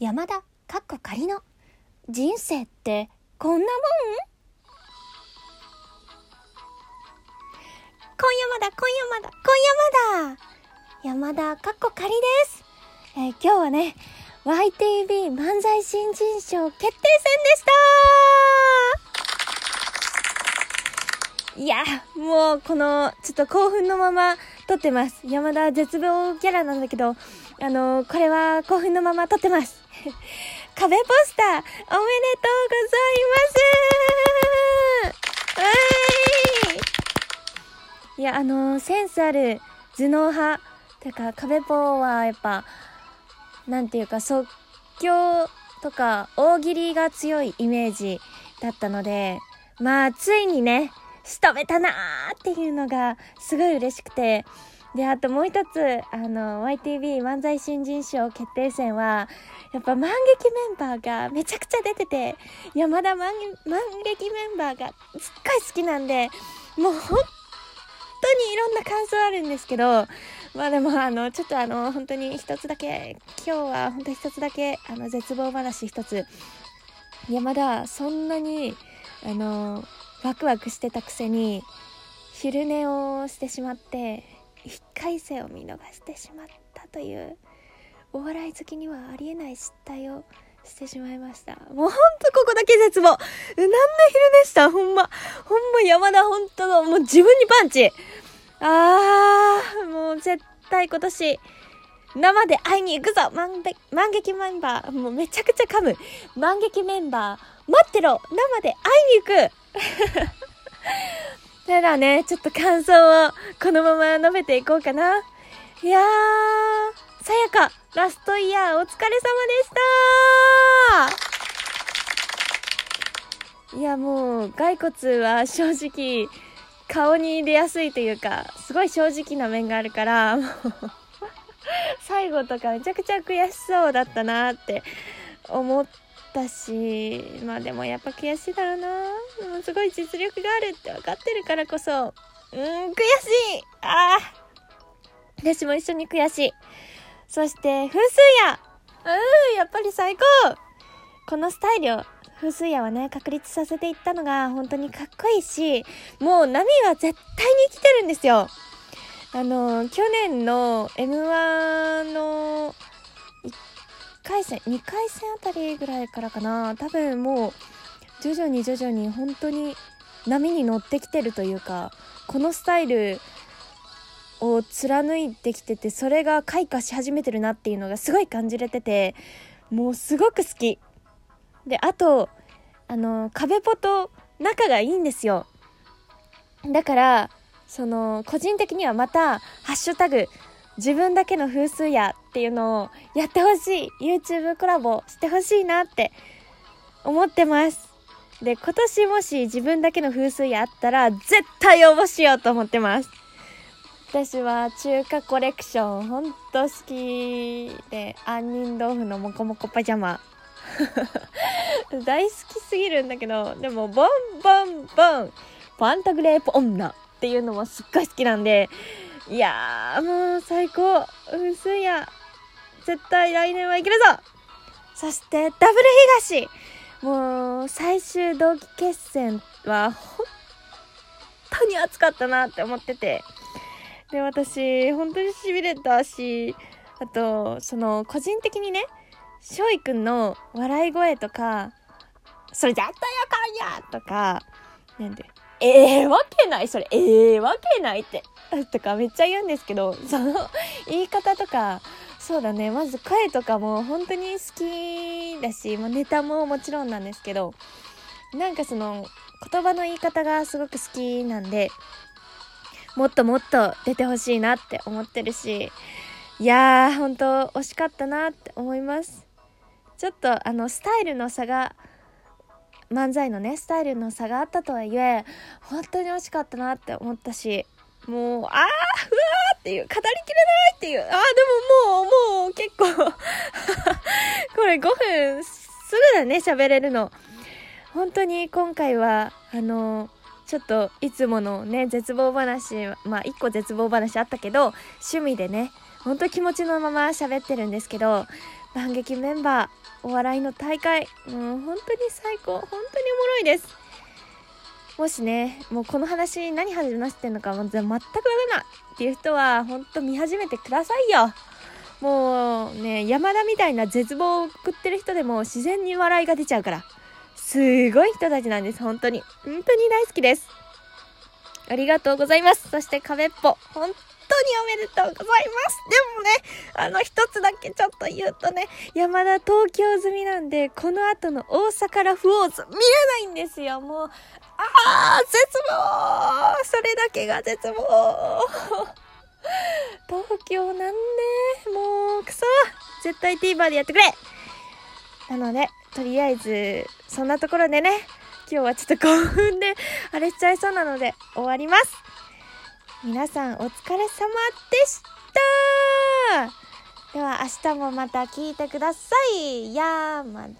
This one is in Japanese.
山田かっこ仮の。人生ってこんなもん？今夜まだ今夜まだ今夜まだ。山田かっこ仮です、えー今日はね YTV 漫才新人賞決定戦でした。いやもうこのちょっと興奮のまま撮ってます。山田絶望キャラなんだけどあのこれは興奮のまま撮ってます。壁ポスターおめでとうございます。うーい。いやあのセンスある頭脳派。てか壁ポはやっぱなんていうか即興とか大喜利が強いイメージだったのでまあついにね仕留めたなーっていうのがすごい嬉しくてであともう一つあの YTV 漫才新人賞決定戦はやっぱ満劇メンバーがめちゃくちゃ出てて山田満満劇メンバーがすっごい好きなんでもう本当にいろんな感想あるんですけどまあでもあのちょっとあの本当に一つだけ今日は本当に一つだけあの絶望話一つ。山田そんなにあのワクワクしてたくせに昼寝をしてしまって1回戦を見逃してしまったというお笑い好きにはありえない失態をしてしまいました。もうほんとここだけ絶望。何の昼寝した。ほんま。ほんま山田ほんとのもう自分にパンチ。あーもう絶対今年。生で会いに行くぞ。満べ満劇メンバー。もうめちゃくちゃ噛む。満劇メンバー。待ってろ。生で会いに行く。ただね、ちょっと感想をこのまま述べていこうかな。いやー、さやか、ラストイヤーお疲れ様でしたいや、もう、骸骨は正直、顔に出やすいというか、すごい正直な面があるから、もう最後とかめちゃくちゃ悔しそうだったなって思ってたしまあでもやっぱ悔しいだろうな。でもすごい実力があるって分かってるからこそ。うん悔しい。ああ私も一緒に悔しい。そして風水屋。うんやっぱり最高。このスタイルを風水屋はね確立させていったのが本当にかっこいいしもう波は絶対に生きてるんですよ。あの去年の m 1の回戦2回戦あたりぐらいからかな。多分もう徐々に徐々に本当に波に乗ってきてるというかこのスタイルを貫いてきててそれが開花し始めてるなっていうのがすごい感じれててもうすごく好き。であとあの壁ポと仲がいいんですよ。だからその個人的にはまた「ハッシュタグ自分だけの風水屋」っていうのをやってほしい。YouTube コラボしてほしいなって思ってます。で今年もし自分だけの風水屋あったら絶対応募しようと思ってます。私は中華コレクションほんと好きで杏仁豆腐のモコモコパジャマ。大好きすぎるんだけどでもボンボンボン。パンタグレープ女っていうのもすっごい好きなんでいやーもう最高。薄いや。絶対来年はいけるぞ。そしてダブル東。もう最終同期決戦は本当に熱かったなって思ってて。で私本当にしびれたしあとその個人的にね翔くんの笑い声とかそれ絶対あかんやとかなんでええわけない。それええわけないって。とかめっちゃ言うんですけど その言い方とかそうだね。まず声とかも本当に好きだし、まあ、ネタももちろんなんですけどなんかその言葉の言い方がすごく好きなんでもっともっと出てほしいなって思ってるしいやー本当惜しかったなって思います。ちょっとあのスタイルの差が漫才のねスタイルの差があったとはいえ本当に惜しかったなって思ったしもうあーうわーっていう語りきれないっていうあーでももうもう結構 これ5分すぐだね喋れるの。本当に今回はあのちょっといつものね絶望話まあ1個絶望話あったけど趣味でねほんと気持ちのまま喋ってるんですけど万劇メンバーお笑いの大会。もう本当に最高。本当におもろいです。もしねもうこの話何話してんのか全くわかんないっていう人は本当見始めてくださいよ。もうね山田みたいな絶望を送ってる人でも自然に笑いが出ちゃうから。すごい人たちなんです本当に。本当に大好きです。ありがとうございます。そして壁っぽ。本当におめでとうございます。でもね、あの一つだけちょっと言うとね、山田東京済みなんで、この後の大阪ラフオーズ見れないんですよ。もう、あー、絶望それだけが絶望 東京なんで、もう、くそ絶対 TVer でやってくれなので、とりあえず、そんなところでね、今日はちょっと興奮で、あれしちゃいそうなので、終わります。皆さんお疲れ様でしたでは明日もまた聞いてください。やーまだ